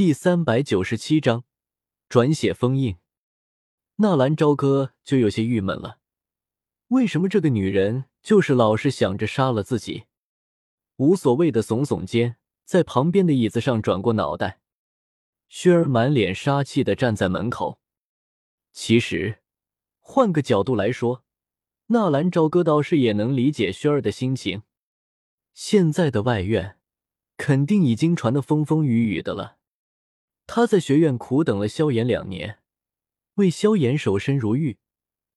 第三百九十七章转写封印。纳兰朝歌就有些郁闷了，为什么这个女人就是老是想着杀了自己？无所谓的耸耸肩，在旁边的椅子上转过脑袋。薛儿满脸杀气的站在门口。其实，换个角度来说，纳兰朝歌倒是也能理解薛儿的心情。现在的外院肯定已经传得风风雨雨的了。他在学院苦等了萧炎两年，为萧炎守身如玉，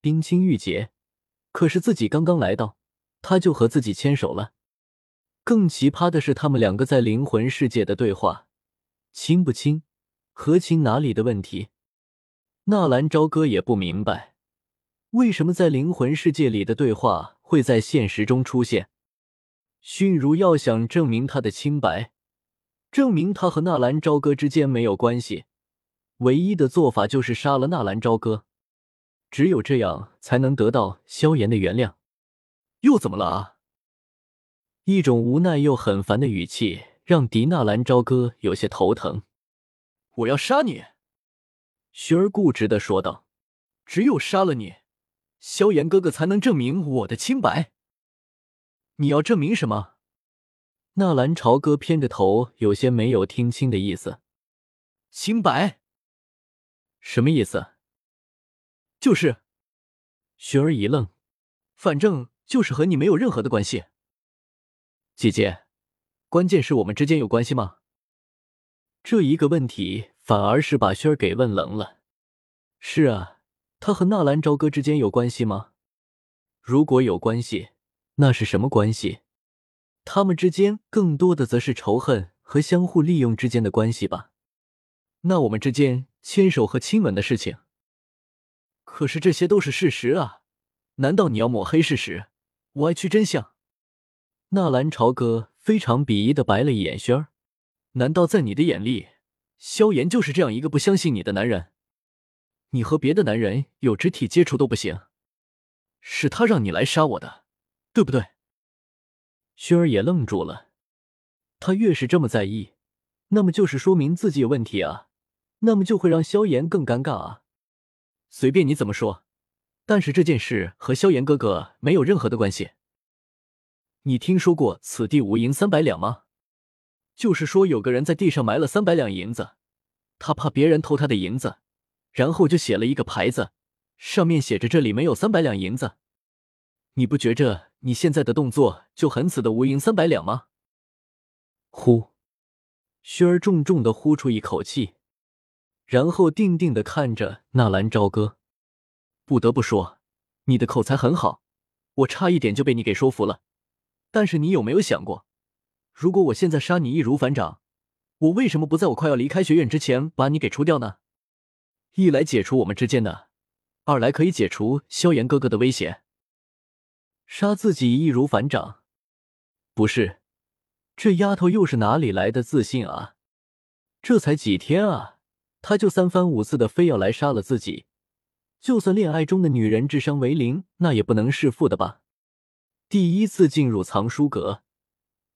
冰清玉洁。可是自己刚刚来到，他就和自己牵手了。更奇葩的是，他们两个在灵魂世界的对话，亲不亲，合情哪里的问题。纳兰朝歌也不明白，为什么在灵魂世界里的对话会在现实中出现。熏如要想证明他的清白。证明他和纳兰朝歌之间没有关系，唯一的做法就是杀了纳兰朝歌，只有这样才能得到萧炎的原谅。又怎么了啊？一种无奈又很烦的语气让狄纳兰朝歌有些头疼。我要杀你！雪儿固执的说道。只有杀了你，萧炎哥哥才能证明我的清白。你要证明什么？纳兰朝歌偏着头，有些没有听清的意思。清白？什么意思？就是……雪儿一愣，反正就是和你没有任何的关系。姐姐，关键是我们之间有关系吗？这一个问题反而是把雪儿给问愣了。是啊，他和纳兰朝歌之间有关系吗？如果有关系，那是什么关系？他们之间更多的则是仇恨和相互利用之间的关系吧。那我们之间牵手和亲吻的事情，可是这些都是事实啊！难道你要抹黑事实，歪曲真相？纳兰朝歌非常鄙夷的白了一眼轩儿。难道在你的眼里，萧炎就是这样一个不相信你的男人？你和别的男人有肢体接触都不行，是他让你来杀我的，对不对？薰儿也愣住了，他越是这么在意，那么就是说明自己有问题啊，那么就会让萧炎更尴尬啊。随便你怎么说，但是这件事和萧炎哥哥没有任何的关系。你听说过“此地无银三百两”吗？就是说有个人在地上埋了三百两银子，他怕别人偷他的银子，然后就写了一个牌子，上面写着这里没有三百两银子。你不觉着？你现在的动作就很此的无银三百两吗？呼，薰儿重重的呼出一口气，然后定定的看着纳兰朝歌。不得不说，你的口才很好，我差一点就被你给说服了。但是你有没有想过，如果我现在杀你易如反掌，我为什么不在我快要离开学院之前把你给除掉呢？一来解除我们之间的，二来可以解除萧炎哥哥的威胁。杀自己易如反掌，不是？这丫头又是哪里来的自信啊？这才几天啊，她就三番五次的非要来杀了自己。就算恋爱中的女人智商为零，那也不能弑父的吧？第一次进入藏书阁，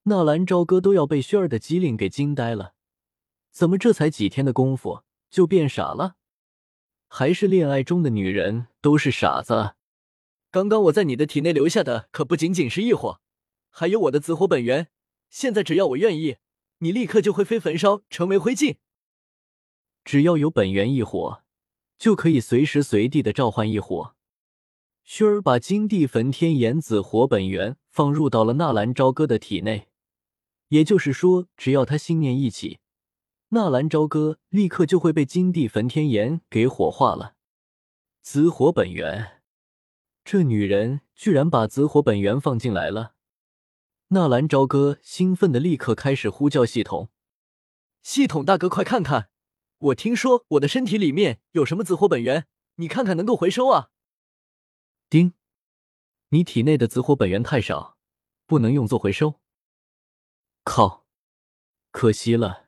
纳兰朝歌都要被轩儿的机灵给惊呆了。怎么这才几天的功夫就变傻了？还是恋爱中的女人都是傻子？刚刚我在你的体内留下的可不仅仅是异火，还有我的紫火本源。现在只要我愿意，你立刻就会飞焚烧，成为灰烬。只要有本源异火，就可以随时随地的召唤异火。薰儿把金地焚天炎紫火本源放入到了纳兰朝歌的体内，也就是说，只要他心念一起，纳兰朝歌立刻就会被金地焚天炎给火化了。紫火本源。这女人居然把紫火本源放进来了！纳兰朝歌兴奋的立刻开始呼叫系统：“系统大哥，快看看！我听说我的身体里面有什么紫火本源，你看看能够回收啊！”丁，你体内的紫火本源太少，不能用作回收。靠，可惜了，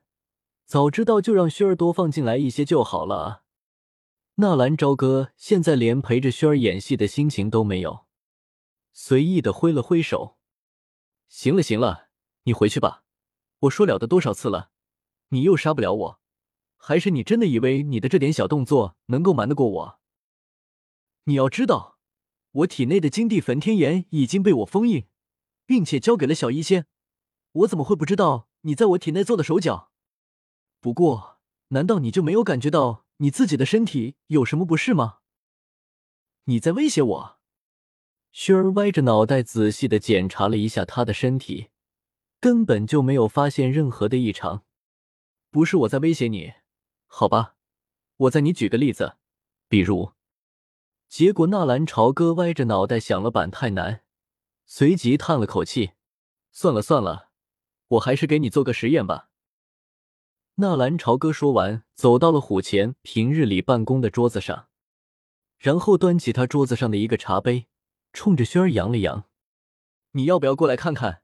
早知道就让薰儿多放进来一些就好了！纳兰朝歌现在连陪着轩儿演戏的心情都没有，随意的挥了挥手：“行了行了，你回去吧。我说了的多少次了，你又杀不了我，还是你真的以为你的这点小动作能够瞒得过我？你要知道，我体内的金地焚天炎已经被我封印，并且交给了小医仙，我怎么会不知道你在我体内做的手脚？不过，难道你就没有感觉到你自己的身体有什么不适吗？你在威胁我？薰儿歪着脑袋仔细的检查了一下他的身体。根本就没有发现任何的异常，不是我在威胁你，好吧？我再你举个例子，比如……结果纳兰朝歌歪着脑袋想了板太难，随即叹了口气：“算了算了，我还是给你做个实验吧。”纳兰朝歌说完，走到了虎前平日里办公的桌子上，然后端起他桌子上的一个茶杯，冲着轩儿扬了扬：“你要不要过来看看？”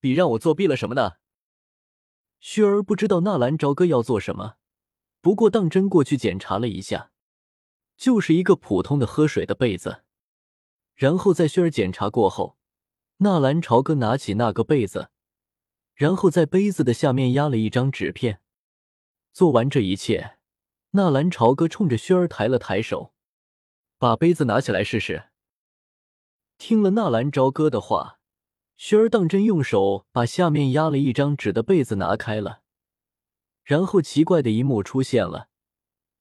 比让我作弊了什么的？轩儿不知道纳兰朝歌要做什么，不过当真过去检查了一下，就是一个普通的喝水的杯子。然后在薰儿检查过后，纳兰朝歌拿起那个杯子，然后在杯子的下面压了一张纸片。做完这一切，纳兰朝歌冲着薰儿抬了抬手，把杯子拿起来试试。听了纳兰朝歌的话。薰儿当真用手把下面压了一张纸的被子拿开了，然后奇怪的一幕出现了。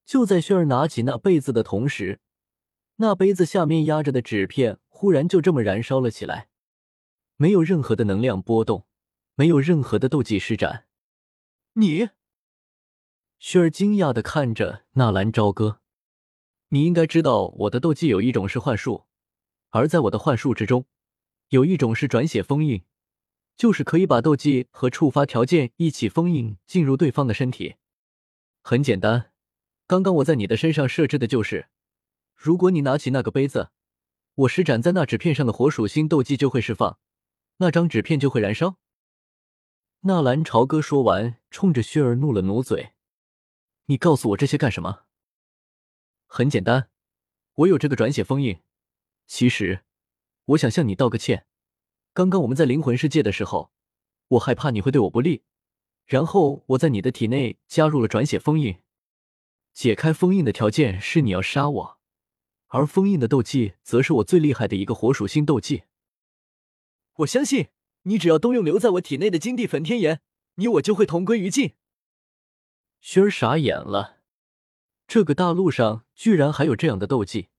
就在薰儿拿起那被子的同时，那杯子下面压着的纸片忽然就这么燃烧了起来，没有任何的能量波动，没有任何的斗技施展。你，雪儿惊讶的看着纳兰朝歌，你应该知道我的斗技有一种是幻术，而在我的幻术之中。有一种是转写封印，就是可以把斗技和触发条件一起封印进入对方的身体。很简单，刚刚我在你的身上设置的就是，如果你拿起那个杯子，我施展在那纸片上的火属性斗技就会释放，那张纸片就会燃烧。纳兰朝歌说完，冲着薛儿怒了努嘴：“你告诉我这些干什么？”很简单，我有这个转写封印。其实。我想向你道个歉。刚刚我们在灵魂世界的时候，我害怕你会对我不利，然后我在你的体内加入了转写封印。解开封印的条件是你要杀我，而封印的斗技则是我最厉害的一个火属性斗技。我相信你只要动用留在我体内的金地焚天炎，你我就会同归于尽。薰儿傻眼了，这个大陆上居然还有这样的斗技。